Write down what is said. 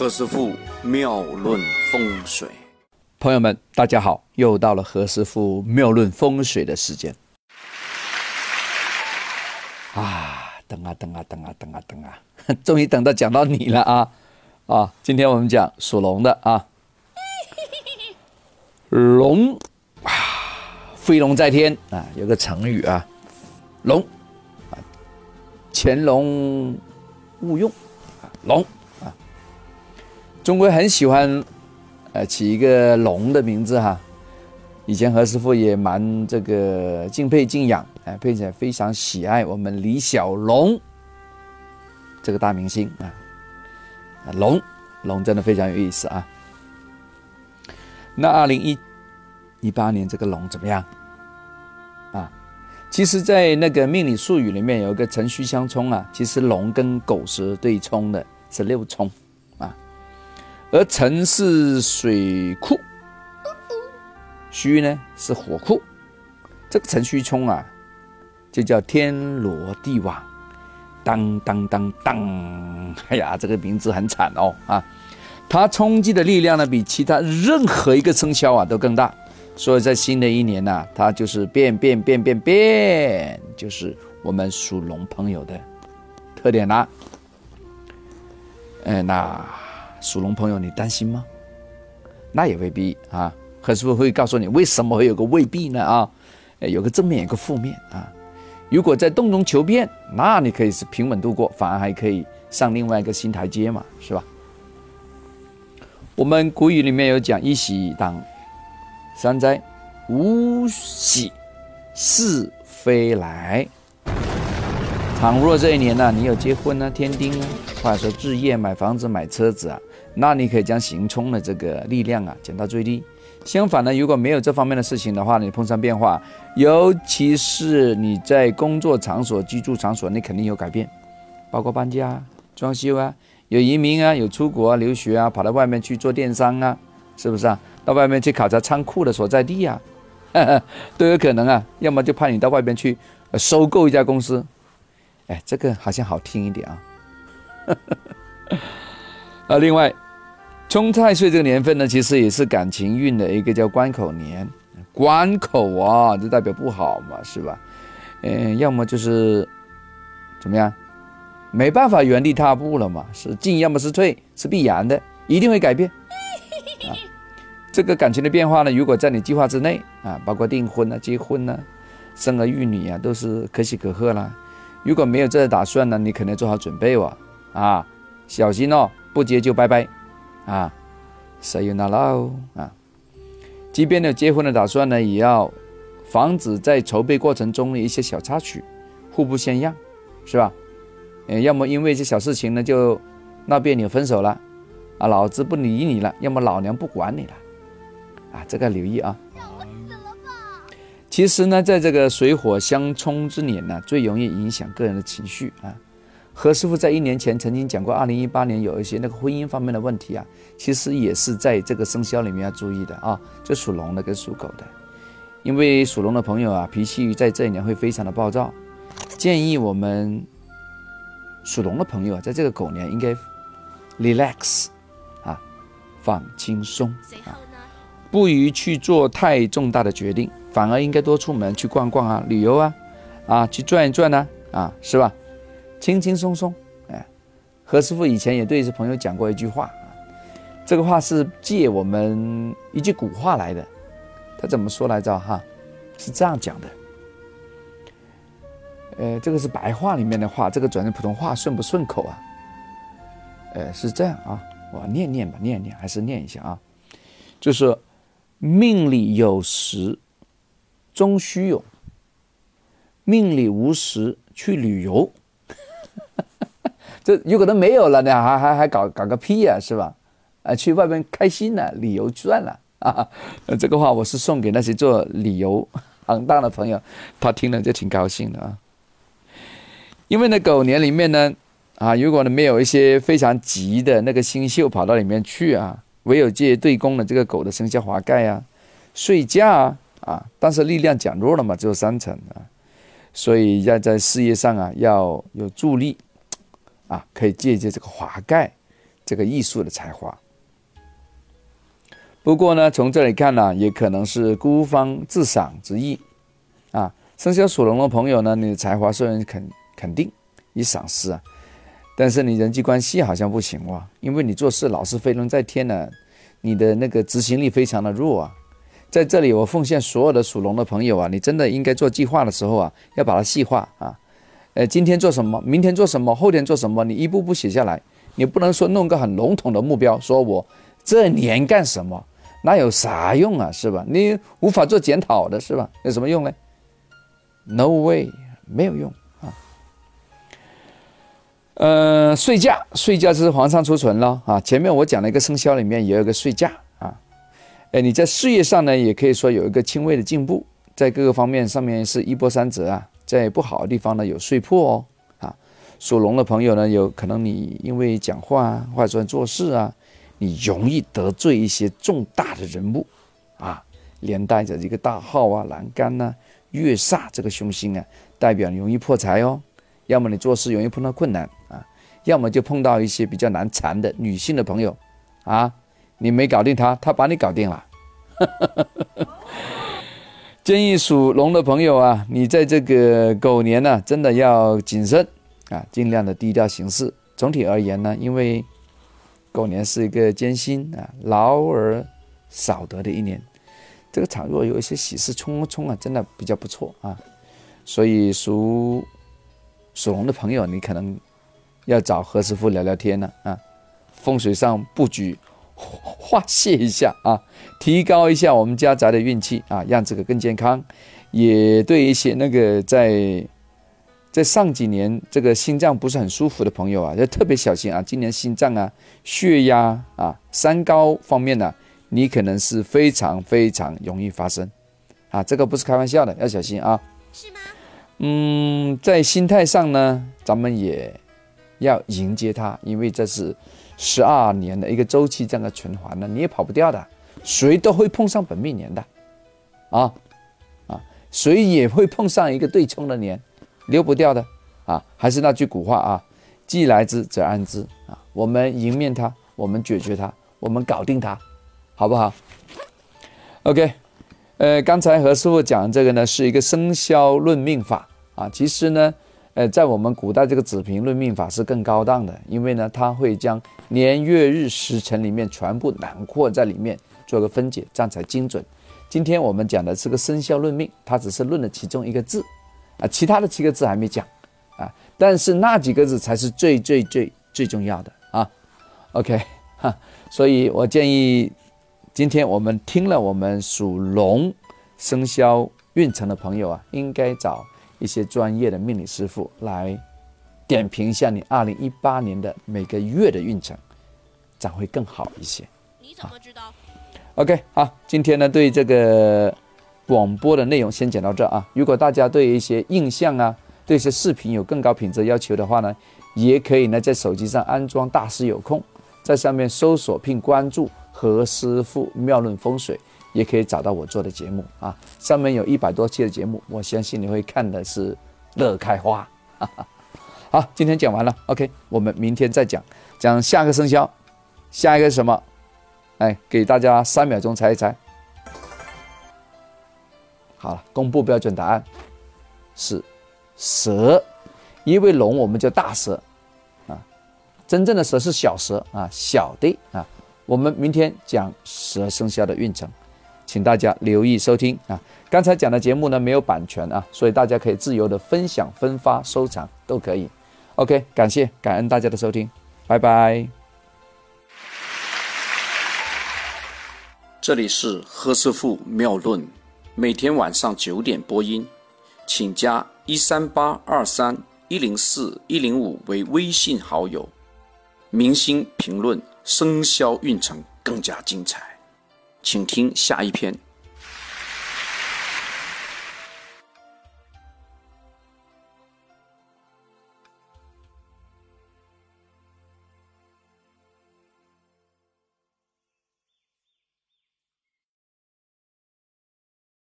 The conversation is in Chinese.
何师傅妙论风水，朋友们，大家好，又到了何师傅妙论风水的时间。啊，等啊等啊等啊等啊等啊，终于等到讲到你了啊。啊！今天我们讲属龙的啊，龙啊，飞龙在天。啊，有个成语啊，龙啊，潜龙勿用，龙。中国很喜欢呃起一个龙的名字哈。以前何师傅也蛮这个敬佩敬仰，哎，并且非常喜爱我们李小龙这个大明星啊，龙龙真的非常有意思啊。那二零一一八年这个龙怎么样啊？其实，在那个命理术语里面有一个辰戌相冲啊，其实龙跟狗是对冲的，是六冲，而辰是水库。戌呢是火库，这个辰戌冲啊，就叫天罗地网，当当当当，哎呀，这个名字很惨哦啊！它冲击的力量呢，比其他任何一个生肖啊都更大，所以在新的一年呢，它就是变变变变变，就是我们属龙朋友的特点啦。哎，那属龙朋友，你担心吗？那也未必啊。何师傅会告诉你为什么会有个未必呢？啊，有个正面，有个负面啊。如果在洞中求变，那你可以是平稳度过，反而还可以上另外一个新台阶嘛，是吧？我们古语里面有讲：一喜当三灾，无喜是非来。倘若这一年呢，你有结婚啊、添丁啊，或者说置业、买房子、买车子啊，那你可以将行冲的这个力量啊减到最低。相反呢，如果没有这方面的事情的话，你碰上变化，尤其是你在工作场所、居住场所，你肯定有改变，包括搬家、装修啊，有移民啊，有出国啊、留学啊，跑到外面去做电商啊，是不是啊？到外面去考察仓库的所在地啊，都有可能啊。要么就派你到外边去收购一家公司，哎，这个好像好听一点啊。啊，另外。冲太岁这个年份呢，其实也是感情运的一个叫关口年，关口啊，就代表不好嘛，是吧？嗯，要么就是怎么样，没办法原地踏步了嘛，是进要么是退，是必然的，一定会改变。啊，这个感情的变化呢，如果在你计划之内啊，包括订婚啊、结婚啊、生儿育女啊，都是可喜可贺啦。如果没有这个打算呢，你肯定做好准备哇，啊，小心哦，不结就拜拜。啊，say you not love 啊，即便有结婚的打算呢，也要防止在筹备过程中的一些小插曲，互不相让，是吧？呃，要么因为一些小事情呢就闹别扭分手了，啊，老子不理你了，要么老娘不管你了，啊，这个留意啊。其实呢，在这个水火相冲之年呢，最容易影响个人的情绪啊。何师傅在一年前曾经讲过，二零一八年有一些那个婚姻方面的问题啊，其实也是在这个生肖里面要注意的啊，就属龙的跟属狗的，因为属龙的朋友啊，脾气在这一年会非常的暴躁，建议我们属龙的朋友啊，在这个狗年应该 relax 啊，放轻松啊，不宜去做太重大的决定，反而应该多出门去逛逛啊，旅游啊，啊，去转一转呢，啊，是吧？轻轻松松，哎，何师傅以前也对一些朋友讲过一句话啊，这个话是借我们一句古话来的，他怎么说来着？哈，是这样讲的，呃，这个是白话里面的话，这个转成普通话顺不顺口啊？呃，是这样啊，我念念吧，念念还是念一下啊，就是命里有时终须有，命里无时去旅游。这有可能没有了呢，还还还搞搞个屁呀，是吧？啊，去外面开心了，旅游赚了啊！这个话我是送给那些做旅游行当的朋友，他听了就挺高兴的啊。因为呢，狗年里面呢，啊，如果呢没有一些非常急的那个星宿跑到里面去啊，唯有借对宫的这个狗的生肖华盖啊，睡觉啊，啊，但是力量减弱了嘛，只有三成啊，所以要在事业上啊要有助力。啊，可以借借这个华盖，这个艺术的才华。不过呢，从这里看呢，也可能是孤芳自赏之意啊。生肖属龙的朋友呢，你的才华受人肯肯定，以赏识啊，但是你人际关系好像不行哇，因为你做事老是飞龙在天呢，你的那个执行力非常的弱啊。在这里，我奉献所有的属龙的朋友啊，你真的应该做计划的时候啊，要把它细化啊。呃，今天做什么？明天做什么？后天做什么？你一步步写下来。你不能说弄个很笼统的目标，说我这年干什么？那有啥用啊？是吧？你无法做检讨的是吧？有什么用呢？No way，没有用啊。呃，睡觉，睡觉是皇上出存了啊。前面我讲了一个生肖里面也有个睡觉啊。哎，你在事业上呢，也可以说有一个轻微的进步，在各个方面上面是一波三折啊。在不好的地方呢，有碎破哦。啊，属龙的朋友呢，有可能你因为讲话啊，或者做事啊，你容易得罪一些重大的人物啊，连带着一个大号啊、栏杆呐、月煞这个凶星啊，代表你容易破财哦。要么你做事容易碰到困难啊，要么就碰到一些比较难缠的女性的朋友啊。你没搞定他，他把你搞定了。建议属龙的朋友啊，你在这个狗年呢，真的要谨慎啊，尽量的低调行事。总体而言呢，因为狗年是一个艰辛啊、劳而少得的一年，这个场若有一些喜事冲冲啊，真的比较不错啊。所以属属龙的朋友，你可能要找何师傅聊聊天了啊，风水上布局。化泄一下啊，提高一下我们家宅的运气啊，让这个更健康。也对一些那个在在上几年这个心脏不是很舒服的朋友啊，要特别小心啊。今年心脏啊、血压啊、三高方面呢，你可能是非常非常容易发生啊。这个不是开玩笑的，要小心啊。是吗？嗯，在心态上呢，咱们也要迎接它，因为这是。十二年的一个周期，这样的循环呢，你也跑不掉的，谁都会碰上本命年的，啊啊，谁也会碰上一个对冲的年，溜不掉的啊。还是那句古话啊，既来之则安之啊。我们迎面它，我们解决它，我们搞定它，好不好？OK，呃，刚才何师傅讲这个呢，是一个生肖论命法啊。其实呢。呃，在我们古代这个子平论命法是更高档的，因为呢，它会将年月日时辰里面全部囊括在里面，做个分解，这样才精准。今天我们讲的是个生肖论命，它只是论了其中一个字，啊，其他的七个字还没讲，啊，但是那几个字才是最最最最重要的啊。OK，哈，所以我建议，今天我们听了我们属龙生肖运程的朋友啊，应该找。一些专业的命理师傅来点评一下你二零一八年的每个月的运程，将会更好一些。你怎么知道？OK，好，今天呢对这个广播的内容先讲到这啊。如果大家对一些印象啊，对一些视频有更高品质要求的话呢，也可以呢在手机上安装大师有空，在上面搜索并关注何师傅妙论风水。也可以找到我做的节目啊，上面有一百多期的节目，我相信你会看的是乐开花。好，今天讲完了，OK，我们明天再讲，讲下个生肖，下一个是什么？哎，给大家三秒钟猜一猜。好了，公布标准答案是蛇，因为龙我们叫大蛇啊，真正的蛇是小蛇啊，小的啊。我们明天讲蛇生肖的运程。请大家留意收听啊！刚才讲的节目呢没有版权啊，所以大家可以自由的分享、分发、收藏都可以。OK，感谢感恩大家的收听，拜拜。这里是何师傅妙论，每天晚上九点播音，请加一三八二三一零四一零五为微信好友。明星评论生肖运程更加精彩。请听下一篇。